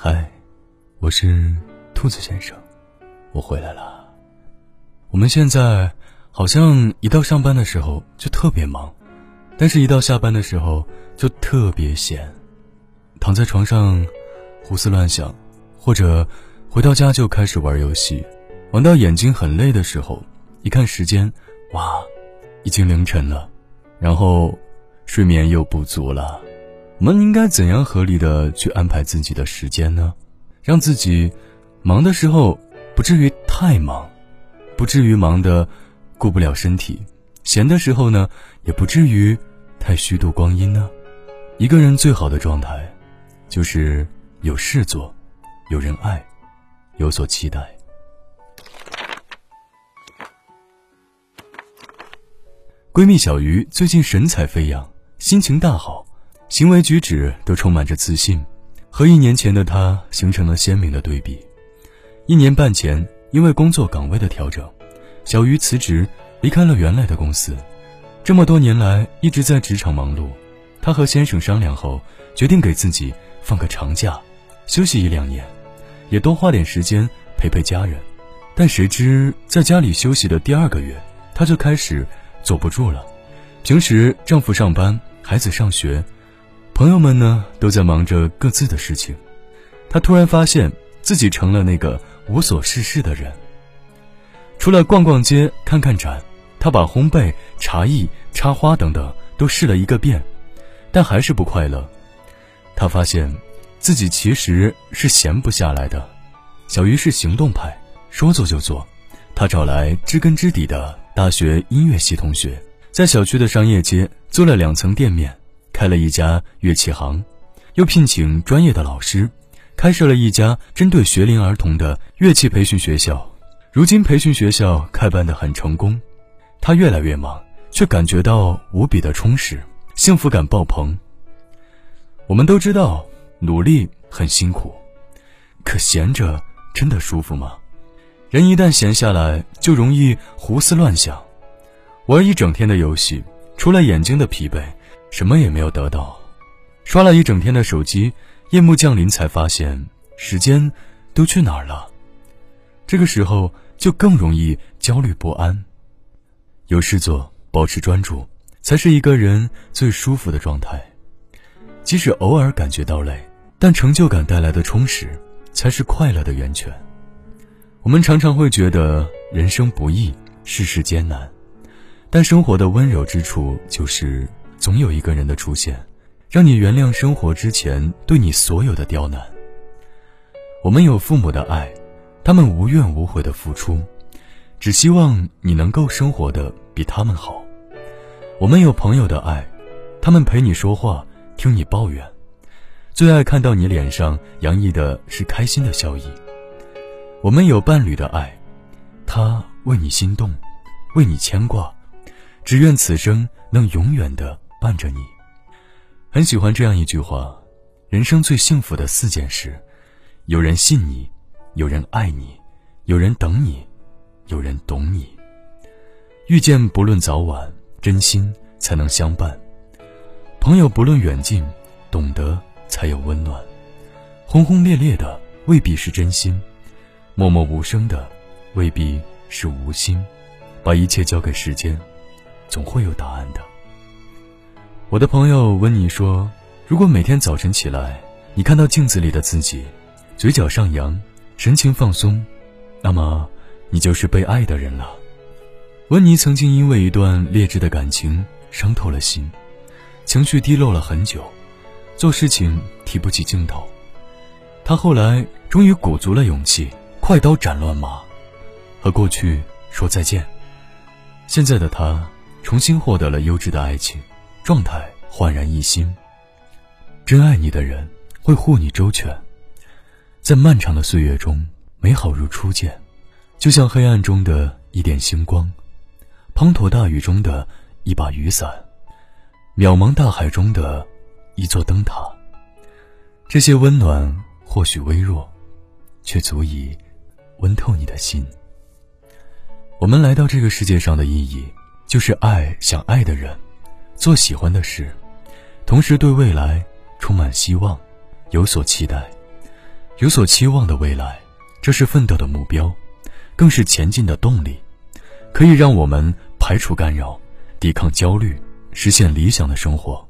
嗨，我是兔子先生，我回来了。我们现在好像一到上班的时候就特别忙，但是一到下班的时候就特别闲，躺在床上胡思乱想，或者回到家就开始玩游戏，玩到眼睛很累的时候，一看时间，哇，已经凌晨了，然后睡眠又不足了。我们应该怎样合理的去安排自己的时间呢？让自己忙的时候不至于太忙，不至于忙的顾不了身体；闲的时候呢，也不至于太虚度光阴呢？一个人最好的状态，就是有事做，有人爱，有所期待。闺蜜小鱼最近神采飞扬，心情大好。行为举止都充满着自信，和一年前的他形成了鲜明的对比。一年半前，因为工作岗位的调整，小鱼辞职离开了原来的公司。这么多年来一直在职场忙碌，她和先生商量后，决定给自己放个长假，休息一两年，也多花点时间陪陪家人。但谁知在家里休息的第二个月，她就开始坐不住了。平时丈夫上班，孩子上学。朋友们呢，都在忙着各自的事情，他突然发现自己成了那个无所事事的人。除了逛逛街、看看展，他把烘焙、茶艺、插花等等都试了一个遍，但还是不快乐。他发现自己其实是闲不下来的。小鱼是行动派，说做就做。他找来知根知底的大学音乐系同学，在小区的商业街租了两层店面。开了一家乐器行，又聘请专业的老师，开设了一家针对学龄儿童的乐器培训学校。如今培训学校开办的很成功，他越来越忙，却感觉到无比的充实，幸福感爆棚。我们都知道努力很辛苦，可闲着真的舒服吗？人一旦闲下来，就容易胡思乱想，玩一整天的游戏，除了眼睛的疲惫。什么也没有得到，刷了一整天的手机，夜幕降临才发现时间都去哪儿了。这个时候就更容易焦虑不安。有事做，保持专注，才是一个人最舒服的状态。即使偶尔感觉到累，但成就感带来的充实，才是快乐的源泉。我们常常会觉得人生不易，世事艰难，但生活的温柔之处就是。总有一个人的出现，让你原谅生活之前对你所有的刁难。我们有父母的爱，他们无怨无悔的付出，只希望你能够生活的比他们好。我们有朋友的爱，他们陪你说话，听你抱怨，最爱看到你脸上洋溢的是开心的笑意。我们有伴侣的爱，他为你心动，为你牵挂，只愿此生能永远的。伴着你，很喜欢这样一句话：人生最幸福的四件事，有人信你，有人爱你，有人等你，有人懂你。遇见不论早晚，真心才能相伴；朋友不论远近，懂得才有温暖。轰轰烈烈的未必是真心，默默无声的未必是无心。把一切交给时间，总会有答案的。我的朋友温妮说：“如果每天早晨起来，你看到镜子里的自己，嘴角上扬，神情放松，那么你就是被爱的人了。”温妮曾经因为一段劣质的感情伤透了心，情绪低落了很久，做事情提不起劲头。她后来终于鼓足了勇气，快刀斩乱麻，和过去说再见。现在的她重新获得了优质的爱情。状态焕然一新。真爱你的人会护你周全，在漫长的岁月中，美好如初见，就像黑暗中的一点星光，滂沱大雨中的一把雨伞，渺茫大海中的一座灯塔。这些温暖或许微弱，却足以温透你的心。我们来到这个世界上的意义，就是爱想爱的人。做喜欢的事，同时对未来充满希望，有所期待。有所期望的未来，这是奋斗的目标，更是前进的动力，可以让我们排除干扰，抵抗焦虑，实现理想的生活。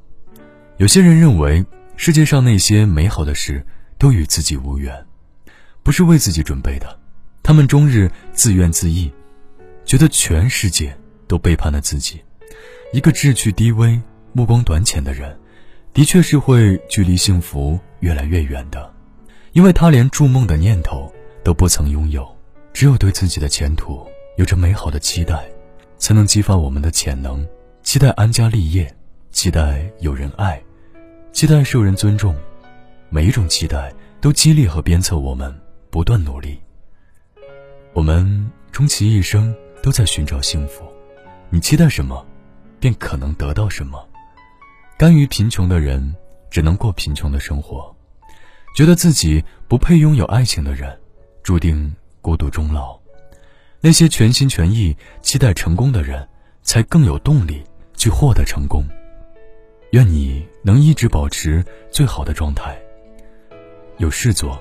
有些人认为，世界上那些美好的事都与自己无缘，不是为自己准备的。他们终日自怨自艾，觉得全世界都背叛了自己。一个志趣低微、目光短浅的人，的确是会距离幸福越来越远的。因为他连筑梦的念头都不曾拥有，只有对自己的前途有着美好的期待，才能激发我们的潜能，期待安家立业，期待有人爱，期待受人尊重。每一种期待都激励和鞭策我们不断努力。我们终其一生都在寻找幸福，你期待什么，便可能得到什么。甘于贫穷的人，只能过贫穷的生活。觉得自己不配拥有爱情的人，注定孤独终老；那些全心全意期待成功的人，才更有动力去获得成功。愿你能一直保持最好的状态，有事做，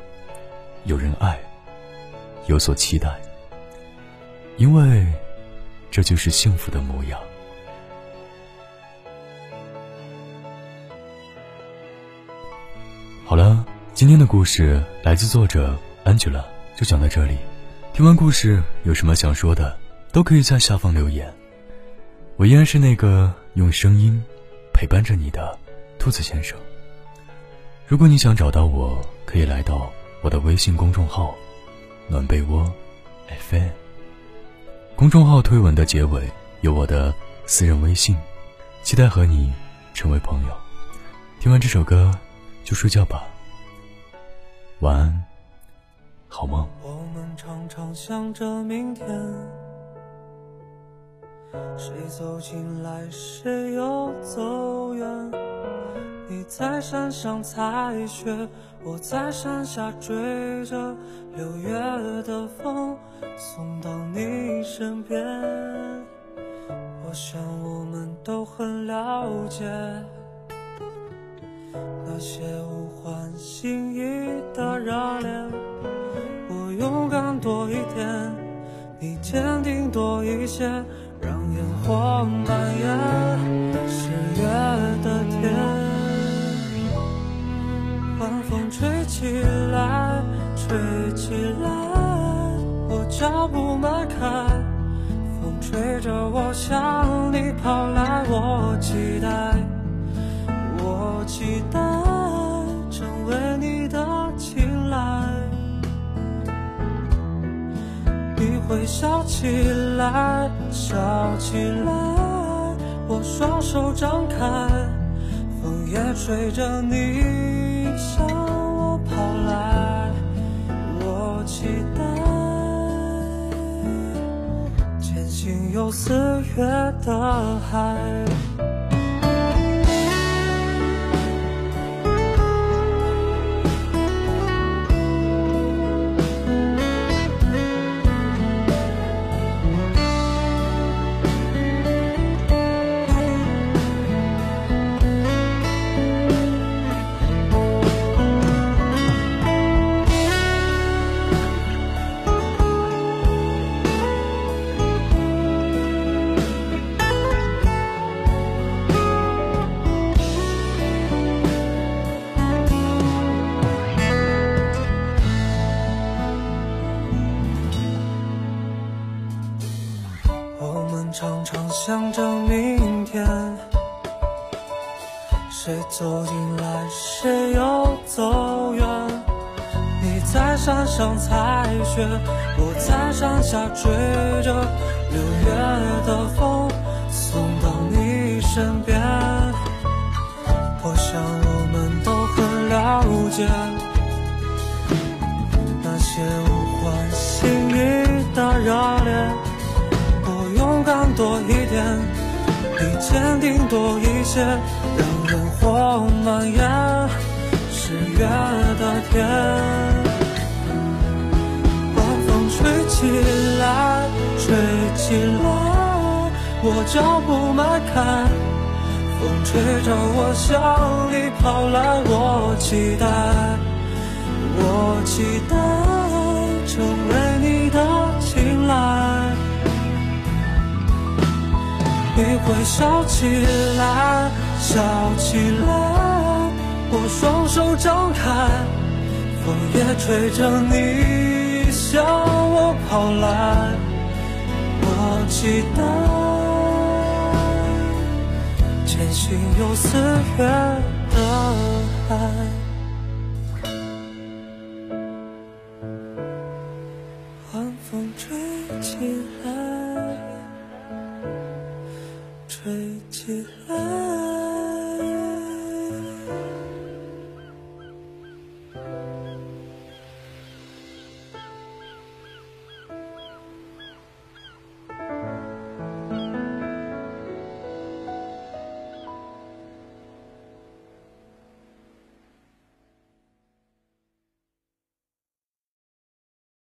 有人爱，有所期待，因为这就是幸福的模样。好了。今天的故事来自作者 Angela，就讲到这里。听完故事有什么想说的，都可以在下方留言。我依然是那个用声音陪伴着你的兔子先生。如果你想找到我，可以来到我的微信公众号“暖被窝 FM”。公众号推文的结尾有我的私人微信，期待和你成为朋友。听完这首歌就睡觉吧。晚安，好梦。我们常常想着明天，谁走进来，谁又走远。你在山上采雪，我在山下追着六月的风，送到你身边。我想我们都很了解。那些无关心意的热恋，我勇敢多一点，你坚定多一些，让烟火蔓延十月的天。晚风吹起来，吹起来，我脚步迈开，风吹着我向你跑来，我期待，期待成为你的青睐，你。会笑起来，笑起来，我双手张开，风也吹着你向我跑来，我期待，前行有四月的海。走进来，谁又走远。你在山上采雪，我在山下追着六月的风，送到你身边。我想我们都很了解那些无关心意的热恋。勇敢多坚定多一些，让烟火蔓延十月的天。晚风吹起来，吹起来，我脚步迈开，风吹着我向你跑来，我期待，我。期待成为你的青睐。你会笑起来，笑起来，我双手张开，风也吹着你向我跑来。我期待，渐行有四月的海。